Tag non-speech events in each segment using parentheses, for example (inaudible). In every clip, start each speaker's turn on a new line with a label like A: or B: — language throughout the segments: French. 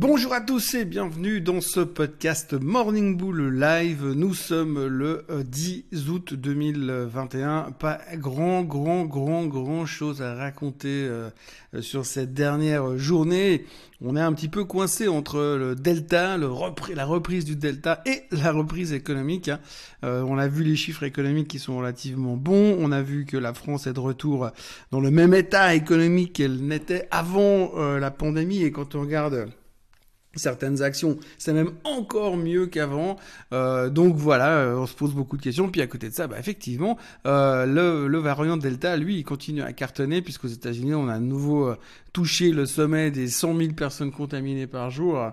A: Bonjour à tous et bienvenue dans ce podcast Morning Bull Live. Nous sommes le 10 euh, août 2021. Pas grand, grand, grand, grand chose à raconter euh, sur cette dernière journée. On est un petit peu coincé entre le delta, la reprise du delta et la reprise économique. Hein. Euh, on a vu les chiffres économiques qui sont relativement bons. On a vu que la France est de retour dans le même état économique qu'elle n'était avant la pandémie. Et quand on regarde certaines actions, c'est même encore mieux qu'avant. Euh, donc voilà, euh, on se pose beaucoup de questions. Puis à côté de ça, bah, effectivement, euh, le, le, variant Delta, lui, il continue à cartonner puisqu'aux États-Unis, on a à nouveau touché le sommet des 100 000 personnes contaminées par jour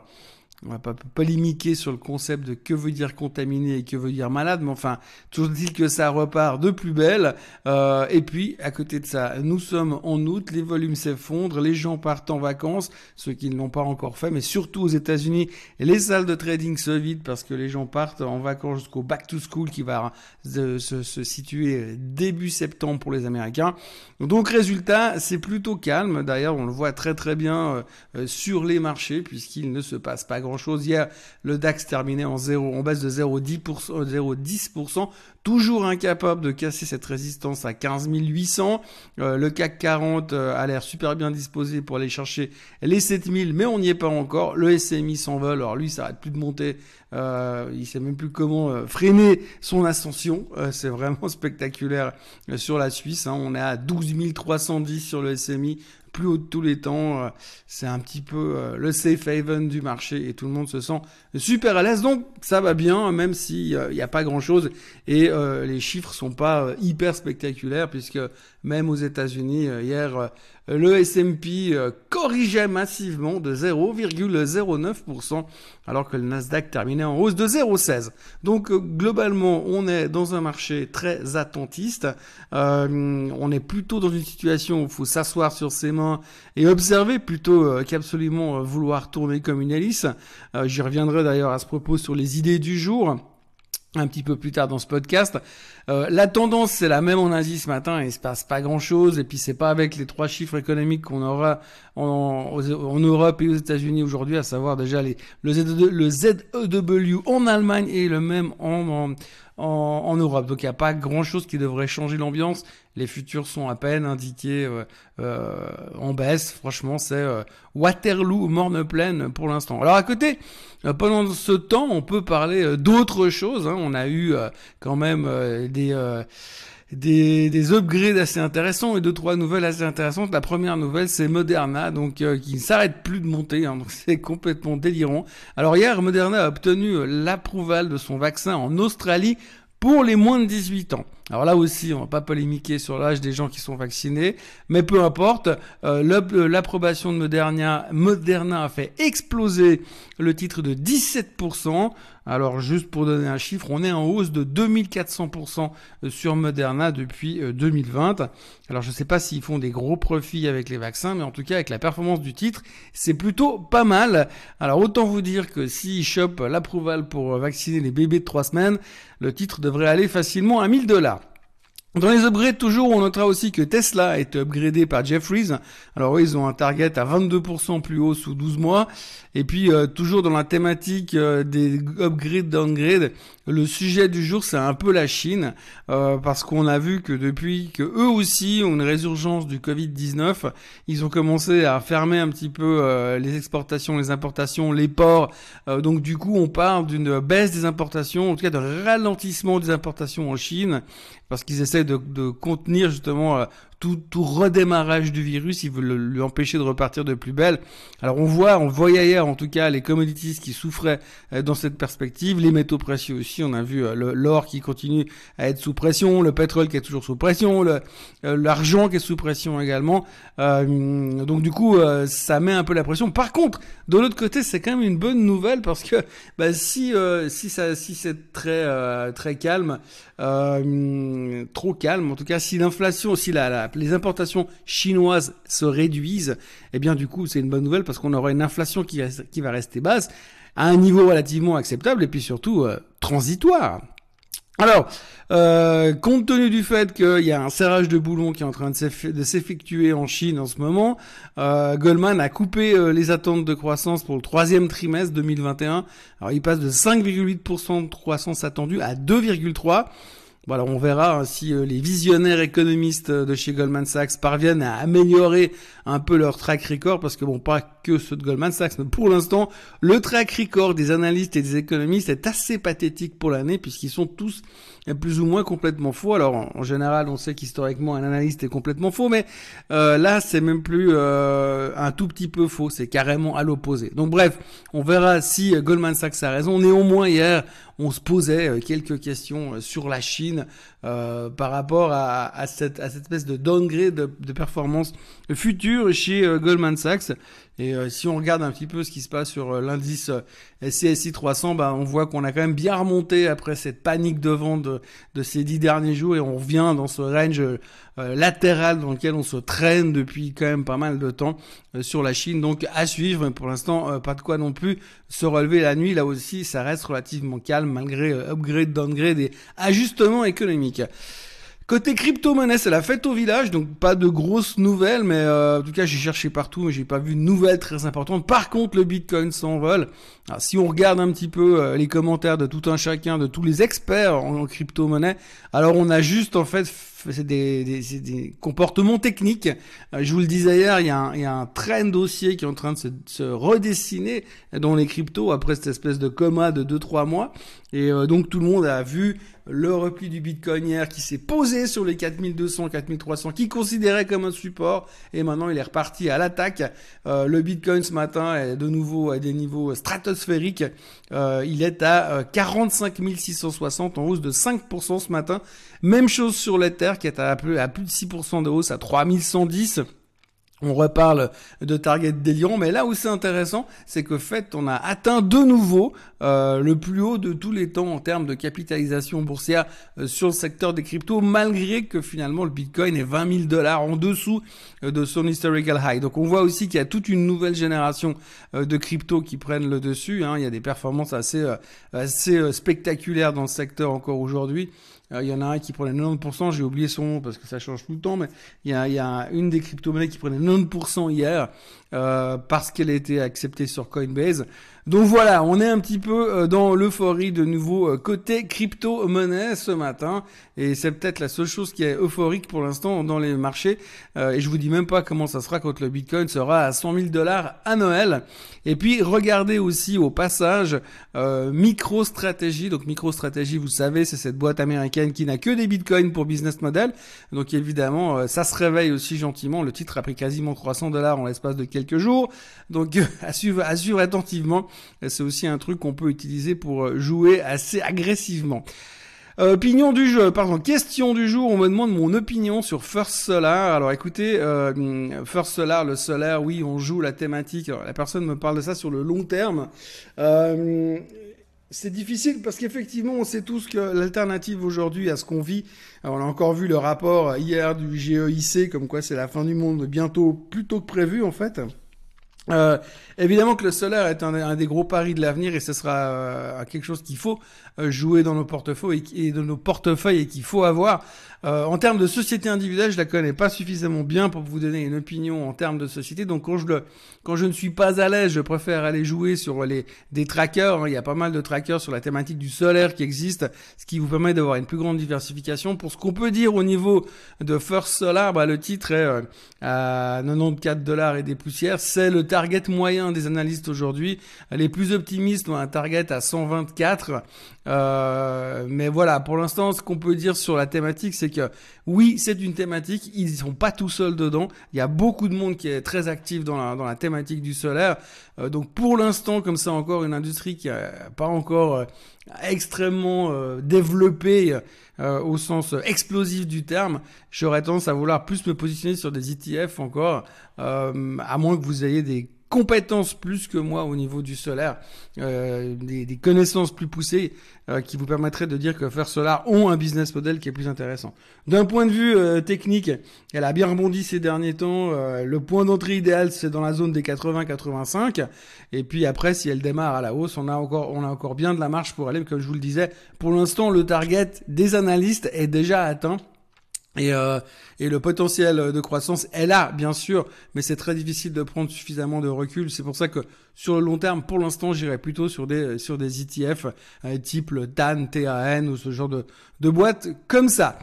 A: on va pas polémiquer sur le concept de que veut dire contaminé et que veut dire malade, mais enfin, toujours dit que ça repart de plus belle. Euh, et puis, à côté de ça, nous sommes en août, les volumes s'effondrent, les gens partent en vacances, ceux qui ne l'ont pas encore fait, mais surtout aux États-Unis, les salles de trading se vident parce que les gens partent en vacances jusqu'au back to school qui va se, se, situer début septembre pour les Américains. Donc, résultat, c'est plutôt calme. D'ailleurs, on le voit très très bien euh, sur les marchés puisqu'il ne se passe pas grand chose. Hier, le DAX terminait en 0, en baisse de 0,10%, 0,10%, toujours incapable de casser cette résistance à 15 800. Euh, le CAC 40 euh, a l'air super bien disposé pour aller chercher les 7000, mais on n'y est pas encore. Le SMI s'envole, alors lui, ça arrête plus de monter. Euh, il sait même plus comment euh, freiner son ascension. c'est vraiment (laughs) spectaculaire sur la Suisse. Hein. On est à 12 310 sur le SMI, plus haut de tous les temps. C'est un petit peu le safe haven du marché et tout le monde se sent super à l'aise. Donc ça va bien, même s'il n'y a pas grand-chose et euh, les chiffres sont pas hyper spectaculaires puisque même aux États-Unis hier le S&P corrigeait massivement de 0,09% alors que le Nasdaq terminait en hausse de 0,16. Donc globalement, on est dans un marché très attentiste. on est plutôt dans une situation où il faut s'asseoir sur ses mains et observer plutôt euh, qu'absolument euh, vouloir tourner comme une hélice. Euh, j'y reviendrai d'ailleurs à ce propos sur les idées du jour un petit peu plus tard dans ce podcast. la tendance c'est la même en Asie ce matin, il se passe pas grand chose et puis c'est pas avec les trois chiffres économiques qu'on aura en, Europe et aux États-Unis aujourd'hui, à savoir déjà les, le, ZEW, ZEW en Allemagne et le même en, en, Europe. Donc il n'y a pas grand-chose qui devrait changer l'ambiance. Les futurs sont à peine indiqués euh, euh, en baisse. Franchement, c'est euh, Waterloo, morne pleine pour l'instant. Alors à côté, pendant ce temps, on peut parler d'autres choses. Hein. On a eu quand même des des, des upgrades assez intéressants et deux trois nouvelles assez intéressantes. La première nouvelle c'est Moderna donc euh, qui ne s'arrête plus de monter, hein, (laughs) c'est complètement délirant. Alors hier Moderna a obtenu l'approval de son vaccin en Australie pour les moins de 18 ans. Alors là aussi, on va pas polémiquer sur l'âge des gens qui sont vaccinés, mais peu importe, euh, l'approbation de Moderna, a fait exploser le titre de 17%. Alors juste pour donner un chiffre, on est en hausse de 2400% sur Moderna depuis 2020. Euh, Alors je ne sais pas s'ils font des gros profits avec les vaccins, mais en tout cas avec la performance du titre, c'est plutôt pas mal. Alors autant vous dire que s'ils chopent l'approval pour vacciner les bébés de 3 semaines, le titre devrait aller facilement à 1000 dollars. Dans les upgrades, toujours, on notera aussi que Tesla été upgradé par Jeffries. Alors ils ont un target à 22% plus haut sous 12 mois. Et puis, euh, toujours dans la thématique euh, des upgrades, downgrades, le sujet du jour, c'est un peu la Chine. Euh, parce qu'on a vu que depuis que eux aussi ont une résurgence du Covid-19, ils ont commencé à fermer un petit peu les exportations, les importations, les ports. donc du coup, on parle d'une baisse des importations, en tout cas de ralentissement des importations en Chine parce qu'ils essaient de, contenir justement euh, tout, tout redémarrage du virus, ils veulent lui empêcher de repartir de plus belle. Alors on voit, on voyait hier en tout cas les commodities qui souffraient euh, dans cette perspective, les métaux précieux aussi, on a vu euh, l'or qui continue à être sous pression, le pétrole qui est toujours sous pression, l'argent qui est sous pression également. donc du coup, ça met un peu la pression. Par contre, de l'autre côté, c'est quand même une bonne nouvelle parce que bah, si si ça si c'est très très calme, trop calme, en tout cas si l'inflation, si la, la les importations chinoises se réduisent, eh bien du coup c'est une bonne nouvelle parce qu'on aura une inflation qui, va rester basse à un niveau relativement acceptable et puis surtout euh, transitoire. Alors, euh, compte tenu du fait qu'il y a un serrage de boulon qui est en train de s'effectuer en Chine en ce moment, euh, Goldman a coupé euh, les attentes de croissance pour le troisième trimestre 2021. Alors, il passe de 5,8% de croissance attendue à 2,3%. Voilà, on verra hein, si euh, les visionnaires économistes de chez Goldman Sachs parviennent à améliorer un peu leur track record, parce que bon, pas que ceux de Goldman Sachs, mais pour l'instant, le track record des analystes et des économistes est assez pathétique pour l'année, puisqu'ils sont tous plus ou moins complètement faux. Alors en, général, on sait qu'historiquement un analyste est complètement faux, mais euh, là c'est même plus euh, un tout petit peu faux, c'est carrément à l'opposé. Donc bref, on verra si Goldman Sachs a raison. Néanmoins hier, on se posait euh, quelques questions sur la Chine par rapport à, cette, à cette espèce de downgrade de, de performance future chez Goldman Sachs. Et euh, si on regarde un petit peu ce qui se passe sur euh, l'indice euh, CSI 300, bah, on voit qu'on a quand même bien remonté après cette panique de vente de, ces dix derniers jours et on revient dans ce range latéral dans lequel on se traîne depuis quand même pas mal de temps sur la Chine. Donc à suivre, pour l'instant pas de quoi non plus se relever la nuit. Là aussi, ça reste relativement calme malgré upgrade, downgrade et ajustements économiques. Côté crypto-monnaie, c'est la fête au village, donc pas de grosses nouvelles, mais euh, en tout cas j'ai cherché partout, mais j'ai pas vu de nouvelles très importantes. Par contre, le Bitcoin s'envole. si on regarde un petit peu euh, les commentaires de tout un chacun, de tous les experts en, crypto-monnaie, alors on a juste en fait c'est des, comportements techniques. Euh, je vous le disais hier, il y, a un, il y dossier qui est en train de se, redessiner dans les cryptos après cette espèce de coma de 2-3 mois. Et donc tout le monde a vu le repli du Bitcoin hier qui s'est posé sur les 4200, 4300, qui considérait comme un support, et maintenant il est reparti à l'attaque. Euh, le Bitcoin ce matin est de nouveau à des niveaux stratosphériques. Euh, il est à 45 euh, 660 en hausse de 5% ce matin. Même chose sur l'Ether qui est à plus, de 6% de hausse à 3110. On reparle de target délirant, mais là où c'est intéressant, c'est que fait, on a atteint de nouveau euh, le plus haut de tous les temps en termes de capitalisation boursière euh, sur le secteur des cryptos, malgré que finalement le Bitcoin est 20 000 dollars en dessous euh, de son historical high. Donc on voit aussi qu'il y a toute une nouvelle génération de cryptos qui prennent le dessus. Hein. Il y a des performances assez assez spectaculaires dans le secteur encore aujourd'hui. Il y en a un qui prenait 90%, j'ai oublié son nom parce que ça change tout le temps, mais il y a, il y a une des crypto-monnaies qui prenait 90% hier euh, parce qu'elle a été acceptée sur Coinbase. Donc voilà, on est un petit peu euh, dans l'euphorie de nouveau euh, côté crypto-monnaie ce matin. Et c'est peut-être la seule chose qui est euphorique pour l'instant dans les marchés. Et je vous dis même pas comment ça sera quand le Bitcoin sera à 100 000 dollars à Noël. Et puis regardez aussi au passage euh, MicroStrategy. Donc MicroStrategy, vous savez, c'est cette boîte américaine qui n'a que des Bitcoins pour business model. Donc évidemment, ça se réveille aussi gentiment. Le titre a pris quasiment 300 dollars en l'espace de quelques jours. Donc (laughs) à suivre, attentivement. C'est aussi un truc qu'on peut utiliser pour euh, jouer assez agressivement. Euh, opinion du jeu, pardon, question du jour, on me demande mon opinion sur First Solar. Alors écoutez, euh, First Solar, le solaire, oui, on joue la thématique. la personne me parle de ça sur le long terme. C'est difficile parce qu'effectivement, on sait tous que l'alternative aujourd'hui à ce qu'on vit, on a encore vu le rapport hier du GEIC, comme quoi c'est la fin du monde bientôt, plus tôt que prévu en fait. Euh, évidemment que le solaire est un, des gros paris de l'avenir et ce sera euh, quelque chose qu'il faut jouer dans nos portefeuilles et, nos portefeuilles et qu'il faut avoir. Euh, en termes de société individuelle, je la connais pas suffisamment bien pour vous donner une opinion en termes de société. Donc quand je le, quand je ne suis pas à l'aise, je préfère aller jouer sur les des trackers. Hein. Il y a pas mal de trackers sur la thématique du solaire qui existent, ce qui vous permet d'avoir une plus grande diversification. Pour ce qu'on peut dire au niveau de First Solar, bah, le titre est euh, à 94 dollars et des poussières. C'est le target moyen des analystes aujourd'hui. Les plus optimistes ont un target à 124. Euh, mais voilà, pour l'instant, ce qu'on peut dire sur la thématique, c'est que oui, c'est une thématique, ils ne sont pas tout seuls dedans. Il y a beaucoup de monde qui est très actif dans la, dans la thématique du solaire. Euh, donc pour l'instant, comme ça encore une industrie qui n'a pas encore euh, extrêmement développée au sens explosif du terme, j'aurais tendance à vouloir plus me positionner sur des ETF encore, à moins que vous ayez des compétences plus que moi au niveau du solaire, euh, des, des, connaissances plus poussées euh, qui vous permettraient de dire que faire Solar ont un business model qui est plus intéressant. D'un point de vue euh, technique, elle a bien rebondi ces derniers temps. Euh, le point d'entrée idéal, c'est dans la zone des 80-85. Et puis après, si elle démarre à la hausse, on a encore, on a encore bien de la marche pour aller. Comme je vous le disais, pour l'instant, le target des analystes est déjà atteint. Et, euh, et, le potentiel de croissance est là, bien sûr, mais c'est très difficile de prendre suffisamment de recul. C'est pour ça que sur le long terme, pour l'instant, j'irai plutôt sur des sur des ETF euh, type TAN, TAN ou ce genre de, de boîtes comme ça.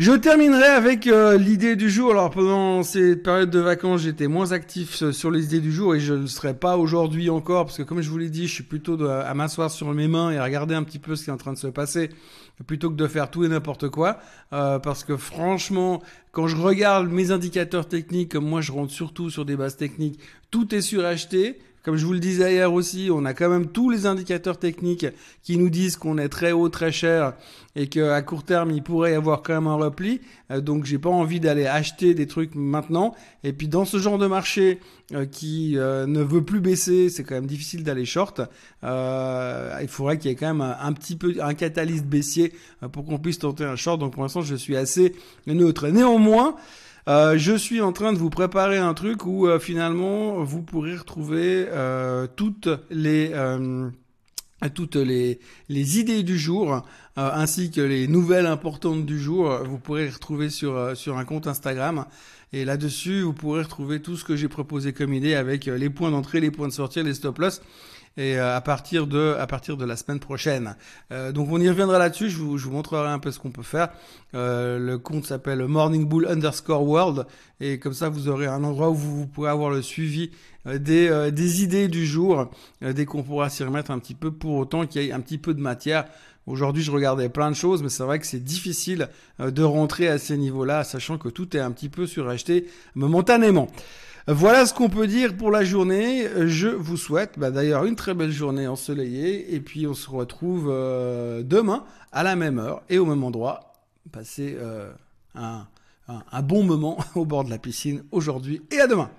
A: Je terminerai avec euh, l'idée du jour. Alors pendant ces périodes de vacances, j'étais moins actif sur les idées du jour et je ne serai pas aujourd'hui encore parce que comme je vous l'ai dit, je suis plutôt à m'asseoir sur mes mains et à regarder un petit peu ce qui est en train de se passer plutôt que de faire tout et n'importe quoi. Euh, parce que franchement, quand je regarde mes indicateurs techniques, comme moi je rentre surtout sur des bases techniques, tout est suracheté. Comme je vous le disais hier aussi, on a quand même tous les indicateurs techniques qui nous disent qu'on est très haut, très cher et qu'à court terme, il pourrait y avoir quand même un repli. Euh, donc, j'ai pas envie d'aller acheter des trucs maintenant. Et puis, dans ce genre de marché euh, qui euh, ne veut plus baisser, c'est quand même difficile d'aller short. il faudrait qu'il y ait quand même un, petit peu un catalyse baissier pour qu'on puisse tenter un short. Donc, pour l'instant, je suis assez neutre. Néanmoins, euh, je suis en train de vous préparer un truc où euh, finalement vous pourrez retrouver euh, toutes les toutes les, les idées du jour ainsi que les nouvelles importantes du jour. Vous pourrez les retrouver sur sur un compte Instagram. Et là-dessus, vous pourrez retrouver tout ce que j'ai proposé comme idée avec les points d'entrée, les points de sortie, les stop loss et euh, à partir de à partir de la semaine prochaine. Euh, donc on y reviendra là-dessus. Je vous, je montrerai un peu ce qu'on peut faire. Euh, le compte s'appelle Morning Bull underscore World et comme ça vous aurez un endroit où vous, pourrez avoir le suivi des des idées du jour dès qu'on pourra s'y remettre un petit peu pour autant qu'il y ait un petit peu de matière. Aujourd'hui, je regardais plein de choses, mais c'est vrai que c'est difficile de rentrer à ces niveaux-là, sachant que tout est un petit peu suracheté momentanément. Voilà ce qu'on peut dire pour la journée. Je vous souhaite bah, d'ailleurs une très belle journée ensoleillée et puis on se retrouve euh, demain à la même heure et au même endroit. Passez euh, un bon moment (laughs) au bord de la piscine aujourd'hui et à demain.